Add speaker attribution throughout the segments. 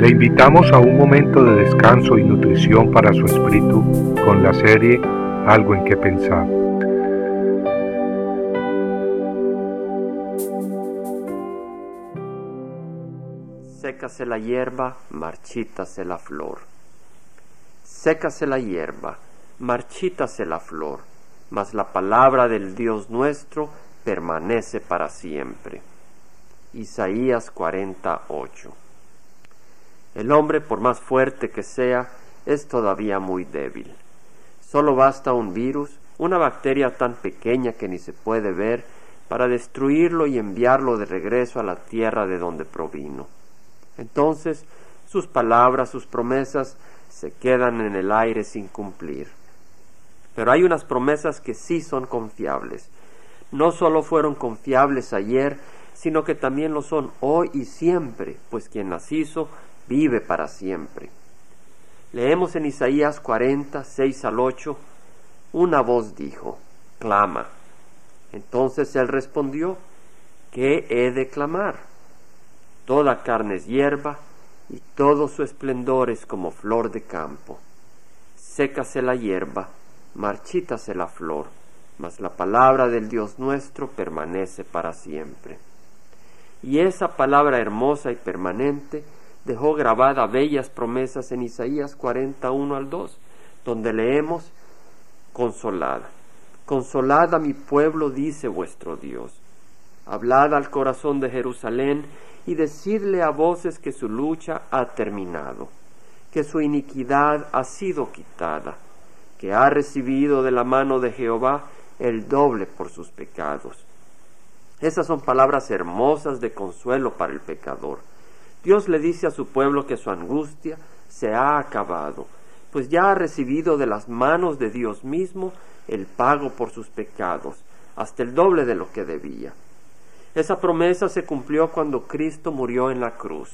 Speaker 1: Le invitamos a un momento de descanso y nutrición para su espíritu con la serie Algo en que pensar.
Speaker 2: Sécase la hierba, marchítase la flor. Sécase la hierba, marchítase la flor, mas la palabra del Dios nuestro permanece para siempre. Isaías 48 el hombre, por más fuerte que sea, es todavía muy débil. Solo basta un virus, una bacteria tan pequeña que ni se puede ver, para destruirlo y enviarlo de regreso a la tierra de donde provino. Entonces, sus palabras, sus promesas, se quedan en el aire sin cumplir. Pero hay unas promesas que sí son confiables. No solo fueron confiables ayer, sino que también lo son hoy y siempre, pues quien las hizo vive para siempre. Leemos en Isaías 40, 6 al 8, una voz dijo, clama. Entonces él respondió, ¿qué he de clamar? Toda carne es hierba y todo su esplendor es como flor de campo. Sécase la hierba, marchítase la flor, mas la palabra del Dios nuestro permanece para siempre. Y esa palabra hermosa y permanente dejó grabada bellas promesas en Isaías 41 al 2, donde leemos, Consolad, consolad a mi pueblo, dice vuestro Dios. Hablad al corazón de Jerusalén y decidle a voces que su lucha ha terminado, que su iniquidad ha sido quitada, que ha recibido de la mano de Jehová el doble por sus pecados. Esas son palabras hermosas de consuelo para el pecador Dios le dice a su pueblo que su angustia se ha acabado, pues ya ha recibido de las manos de Dios mismo el pago por sus pecados, hasta el doble de lo que debía. Esa promesa se cumplió cuando Cristo murió en la cruz.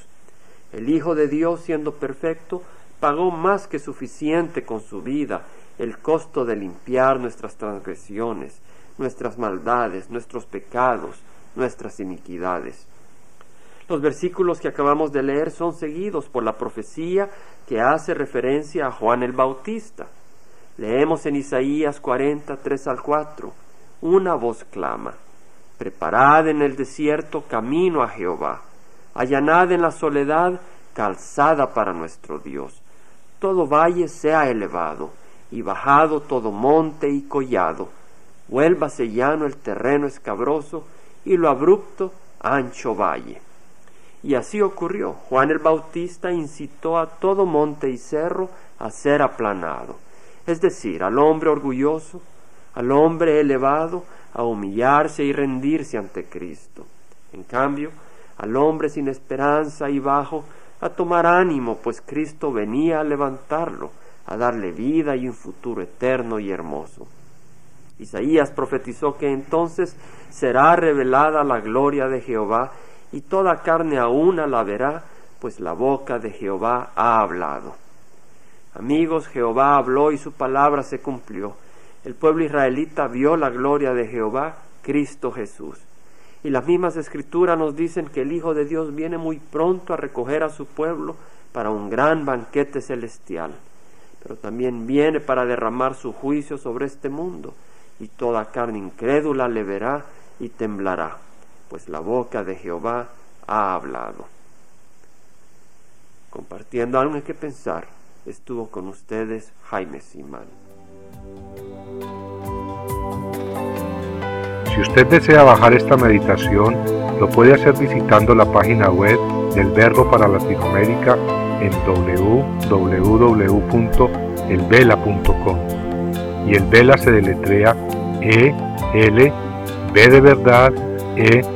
Speaker 2: El Hijo de Dios, siendo perfecto, pagó más que suficiente con su vida el costo de limpiar nuestras transgresiones, nuestras maldades, nuestros pecados, nuestras iniquidades. Los versículos que acabamos de leer son seguidos por la profecía que hace referencia a Juan el Bautista. Leemos en Isaías 43 al 4, una voz clama, Preparad en el desierto camino a Jehová, allanad en la soledad calzada para nuestro Dios. Todo valle sea elevado, y bajado todo monte y collado, vuélvase llano el terreno escabroso, y lo abrupto ancho valle. Y así ocurrió. Juan el Bautista incitó a todo monte y cerro a ser aplanado, es decir, al hombre orgulloso, al hombre elevado, a humillarse y rendirse ante Cristo. En cambio, al hombre sin esperanza y bajo, a tomar ánimo, pues Cristo venía a levantarlo, a darle vida y un futuro eterno y hermoso. Isaías profetizó que entonces será revelada la gloria de Jehová y toda carne a una la verá, pues la boca de Jehová ha hablado. Amigos, Jehová habló y su palabra se cumplió. El pueblo israelita vio la gloria de Jehová, Cristo Jesús. Y las mismas escrituras nos dicen que el Hijo de Dios viene muy pronto a recoger a su pueblo para un gran banquete celestial, pero también viene para derramar su juicio sobre este mundo, y toda carne incrédula le verá y temblará pues la boca de Jehová ha hablado. Compartiendo algo en que pensar, estuvo con ustedes Jaime Simán.
Speaker 1: Si usted desea bajar esta meditación, lo puede hacer visitando la página web del Verbo para Latinoamérica en www.elvela.com. Y el Vela se deletrea E L B de verdad E